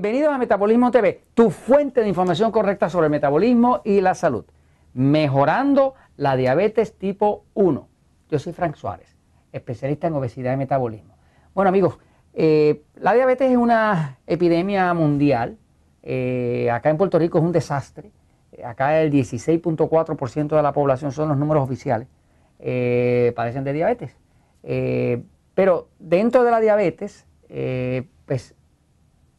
Bienvenidos a Metabolismo TV, tu fuente de información correcta sobre el metabolismo y la salud. Mejorando la diabetes tipo 1. Yo soy Frank Suárez, especialista en obesidad y metabolismo. Bueno amigos, eh, la diabetes es una epidemia mundial. Eh, acá en Puerto Rico es un desastre. Eh, acá el 16.4% de la población son los números oficiales. padecen de diabetes. pero dentro de la diabetes, pues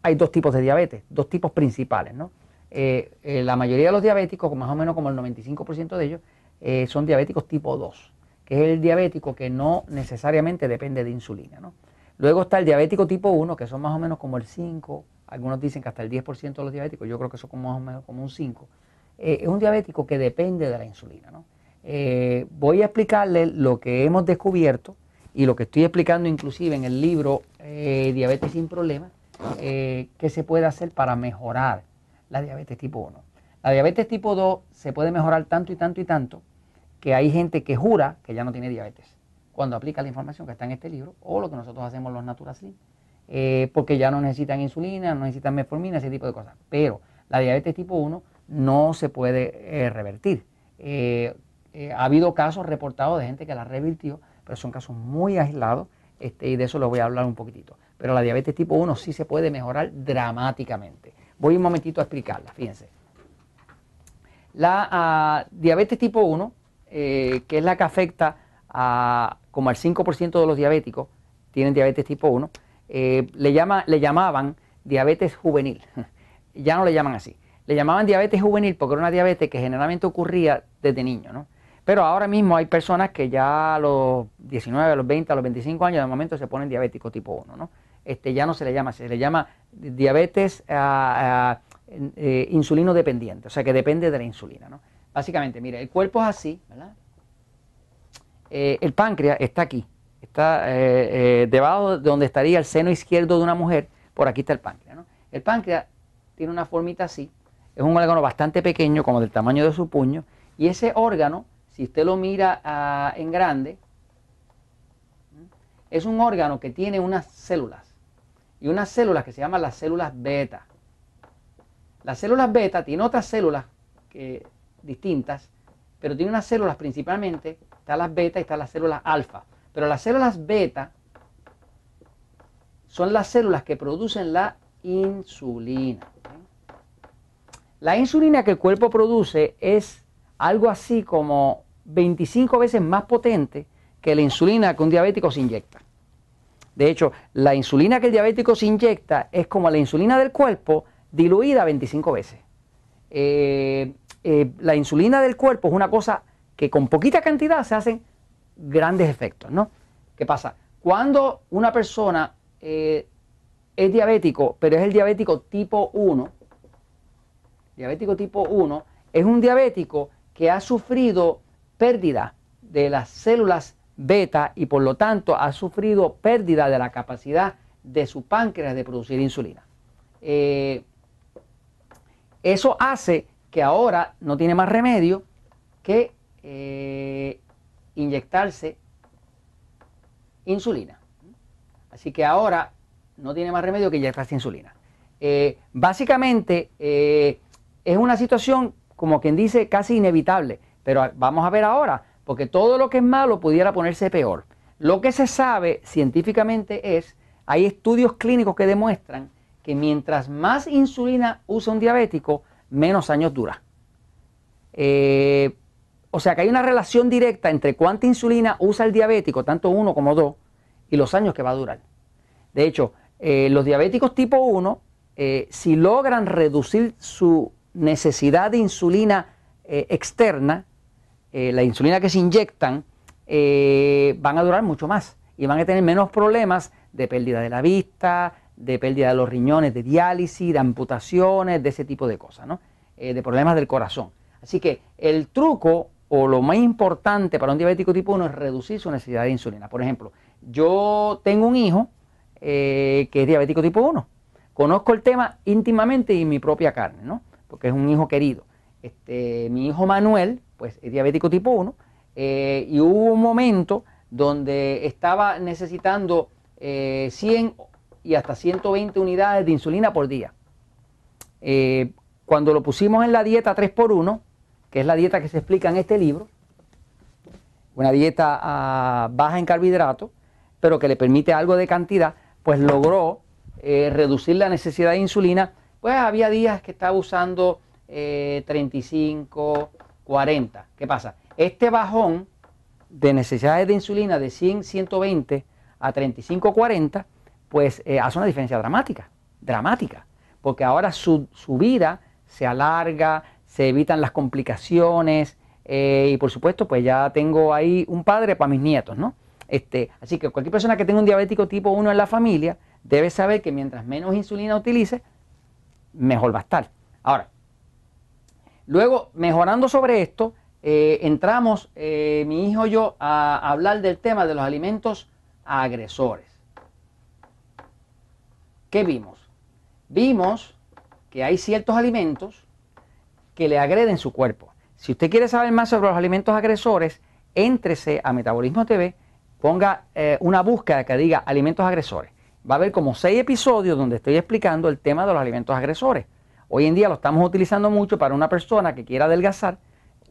hay dos tipos de diabetes, dos tipos principales, ¿no? Eh, eh, la mayoría de los diabéticos, más o menos como el 95% de ellos, eh, son diabéticos tipo 2, que es el diabético que no necesariamente depende de insulina, ¿no? Luego está el diabético tipo 1, que son más o menos como el 5, algunos dicen que hasta el 10% de los diabéticos, yo creo que son más o menos como un 5. es un diabético que depende de la insulina, ¿no? voy a explicarle lo que hemos descubierto y lo que estoy explicando inclusive en el libro Diabetes sin Problemas, eh, qué se puede hacer para mejorar la diabetes tipo 1. La diabetes tipo 2 se puede mejorar tanto y tanto y tanto que hay gente que jura que ya no tiene diabetes cuando aplica la información que está en este libro o lo que nosotros hacemos los Naturaslim, eh, porque ya no necesitan insulina, no necesitan metformina, ese tipo de cosas. Pero la diabetes tipo 1 no se puede eh, revertir. ha habido casos reportados de gente que la revirtió, pero son casos muy aislados este, y de eso les voy a hablar un poquitito pero la diabetes tipo 1 sí se puede mejorar dramáticamente. Voy un momentito a explicarla, fíjense. La ah, diabetes tipo 1, eh, que es la que afecta a como al 5% de los diabéticos, tienen diabetes tipo 1, eh, le, llama, le llamaban diabetes juvenil. ya no le llaman así. Le llamaban diabetes juvenil porque era una diabetes que generalmente ocurría desde niño, ¿no? Pero ahora mismo hay personas que ya a los 19, a los 20, a los 25 años de momento se ponen diabéticos tipo 1, ¿no? este, ya no se le llama, se le llama diabetes ah, ah, eh, insulino dependiente, o sea que depende de la insulina. ¿no? Básicamente, mire, el cuerpo es así, ¿verdad? Eh, el páncreas está aquí, está eh, debajo de donde estaría el seno izquierdo de una mujer, por aquí está el páncreas. ¿no? El páncreas tiene una formita así, es un órgano bastante pequeño, como del tamaño de su puño, y ese órgano, si usted lo mira ah, en grande, es un órgano que tiene unas células y unas células que se llaman las células beta. Las células beta tienen otras células que, distintas, pero tiene unas células principalmente, están las beta y están las células alfa. Pero las células beta son las células que producen la insulina. La insulina que el cuerpo produce es algo así como 25 veces más potente que la insulina que un diabético se inyecta. De hecho, la insulina que el diabético se inyecta es como la insulina del cuerpo diluida 25 veces. Eh, eh, la insulina del cuerpo es una cosa que con poquita cantidad se hacen grandes efectos, ¿no? ¿Qué pasa? Cuando una persona eh, es diabético, pero es el diabético tipo 1, diabético tipo 1, es un diabético que ha sufrido pérdida de las células beta y por lo tanto ha sufrido pérdida de la capacidad de su páncreas de producir insulina. Eh, eso hace que ahora no tiene más remedio que eh, inyectarse insulina. Así que ahora no tiene más remedio que inyectarse insulina. Eh, básicamente es una situación, como quien dice, casi inevitable. Pero vamos a ver ahora porque todo lo que es malo pudiera ponerse peor. Lo que se sabe científicamente es, hay estudios clínicos que demuestran que mientras más insulina usa un diabético, menos años dura. Eh, o sea que hay una relación directa entre cuánta insulina usa el diabético, tanto uno como dos, y los años que va a durar. De hecho, eh, los diabéticos tipo 1, eh, si logran reducir su necesidad de insulina externa, eh, la insulina que se inyectan, eh, van a durar mucho más y van a tener menos problemas de pérdida de la vista, de pérdida de los riñones, de diálisis, de amputaciones, de ese tipo de cosas, ¿no? Eh, de problemas del corazón. Así que el truco o lo más importante para un diabético tipo 1 es reducir su necesidad de insulina. Por ejemplo, yo tengo un hijo que es diabético tipo 1. Conozco el tema íntimamente y mi propia carne, ¿no? Porque es un hijo querido. Este, mi hijo Manuel pues es diabético tipo 1, eh, y hubo un momento donde estaba necesitando 100 eh, y hasta 120 unidades de insulina por día. Eh, cuando lo pusimos en la dieta 3x1, que es la dieta que se explica en este libro, una dieta ah, baja en carbohidratos, pero que le permite algo de cantidad, pues logró eh, reducir la necesidad de insulina. Pues había días que estaba usando 35, 40. ¿Qué pasa? Este bajón de necesidades de insulina de 100, 120 a 35, 40, pues eh, hace una diferencia dramática, dramática, porque ahora su, vida se alarga, se evitan las complicaciones eh, y por supuesto pues ya tengo ahí un padre para mis nietos, ¿no? Este, así que cualquier persona que tenga un diabético tipo 1 en la familia debe saber que mientras menos insulina utilice, mejor va a estar. Ahora, luego mejorando sobre esto, eh, entramos mi hijo y yo a hablar del tema de los alimentos agresores. ¿Qué vimos? Vimos que hay ciertos alimentos que le agreden su cuerpo. Si usted quiere saber más sobre los alimentos agresores, éntrese a Metabolismo TV, ponga eh, una búsqueda que diga alimentos agresores. Va a haber como seis episodios donde estoy explicando el tema de los alimentos agresores. Hoy en día lo estamos utilizando mucho para una persona que quiera adelgazar.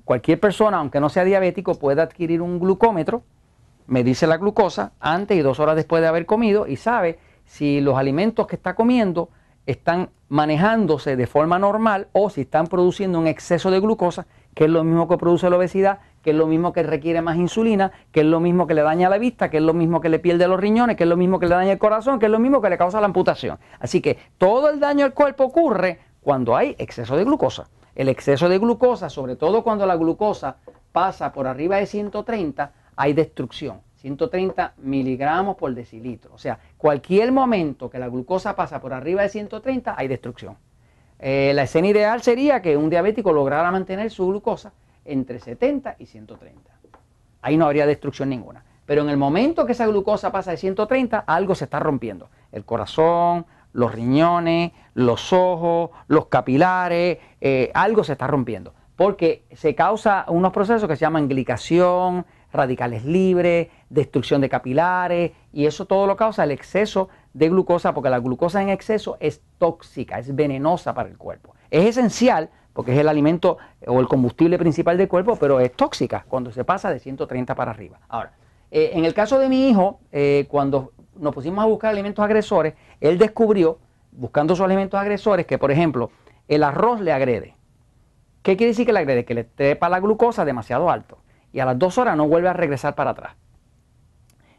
Cualquier persona, aunque no sea diabético, puede adquirir un glucómetro me dice la glucosa antes y dos horas después de haber comido y sabe si los alimentos que está comiendo están manejándose de forma normal o si están produciendo un exceso de glucosa, que es lo mismo que produce la obesidad, que es lo mismo que requiere más insulina, que es lo mismo que le daña la vista, que es lo mismo que le pierde los riñones, que es lo mismo que le daña el corazón, que es lo mismo que le causa la amputación. Así que todo el daño al cuerpo ocurre cuando hay exceso de glucosa. El exceso de glucosa, sobre todo cuando la glucosa pasa por arriba de 130, hay destrucción. 130 miligramos por decilitro. O sea, cualquier momento que la glucosa pasa por arriba de 130, hay destrucción. Eh, la escena ideal sería que un diabético lograra mantener su glucosa entre 70 y 130. Ahí no habría destrucción ninguna. Pero en el momento que esa glucosa pasa de 130, algo se está rompiendo. El corazón, los riñones, los ojos, los capilares, eh, algo se está rompiendo. Porque se causa unos procesos que se llaman glicación, radicales libres, destrucción de capilares y eso todo lo causa el exceso de glucosa porque la glucosa en exceso es tóxica, es venenosa para el cuerpo. Es esencial porque es el alimento o el combustible principal del cuerpo, pero es tóxica cuando se pasa de 130 para arriba. Ahora, eh, en el caso de mi hijo, eh, cuando nos pusimos a buscar alimentos agresores, él descubrió, buscando sus alimentos agresores, que por ejemplo, el arroz le agrede. ¿Qué quiere decir que le agrede? Que le trepa la glucosa demasiado alto y a las dos horas no vuelve a regresar para atrás.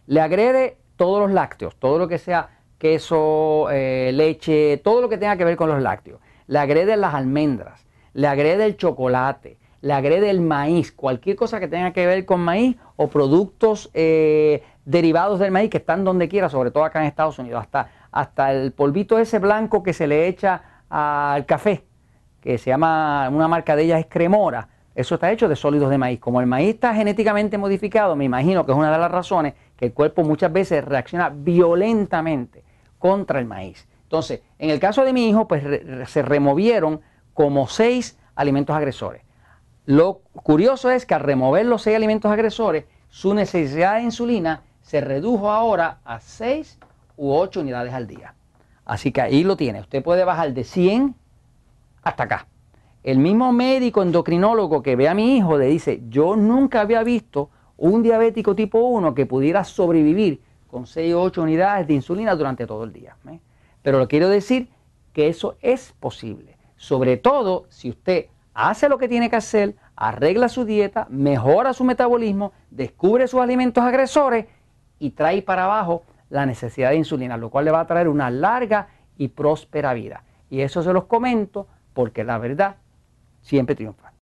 Le agrede todos los lácteos, todo lo que sea queso, eh, leche, todo lo que tenga que ver con los lácteos. Le agrede las almendras, le agrede el chocolate, le agrede el maíz, cualquier cosa que tenga que ver con maíz o productos eh, derivados del maíz que están donde quiera, sobre todo acá en Estados Unidos, hasta, hasta el polvito ese blanco que se le echa al café, que se llama, una marca de ellas es Cremora, eso está hecho de sólidos de maíz. Como el maíz está genéticamente modificado, me imagino que es una de las razones que el cuerpo muchas veces reacciona violentamente contra el maíz. Entonces, en el caso de mi hijo, pues se removieron como seis alimentos agresores. Lo curioso es que al remover los seis alimentos agresores, su necesidad de insulina se redujo ahora a seis u ocho unidades al día. Así que ahí lo tiene. Usted puede bajar de 100 hasta acá el mismo médico endocrinólogo que ve a mi hijo le dice, yo nunca había visto un diabético tipo 1 que pudiera sobrevivir con 6 o 8 unidades de insulina durante todo el día. ¿eh? Pero lo quiero decir que eso es posible, sobre todo si usted hace lo que tiene que hacer, arregla su dieta, mejora su metabolismo, descubre sus alimentos agresores y trae para abajo la necesidad de insulina, lo cual le va a traer una larga y próspera vida. Y eso se los comento porque la verdad siempre triunfa.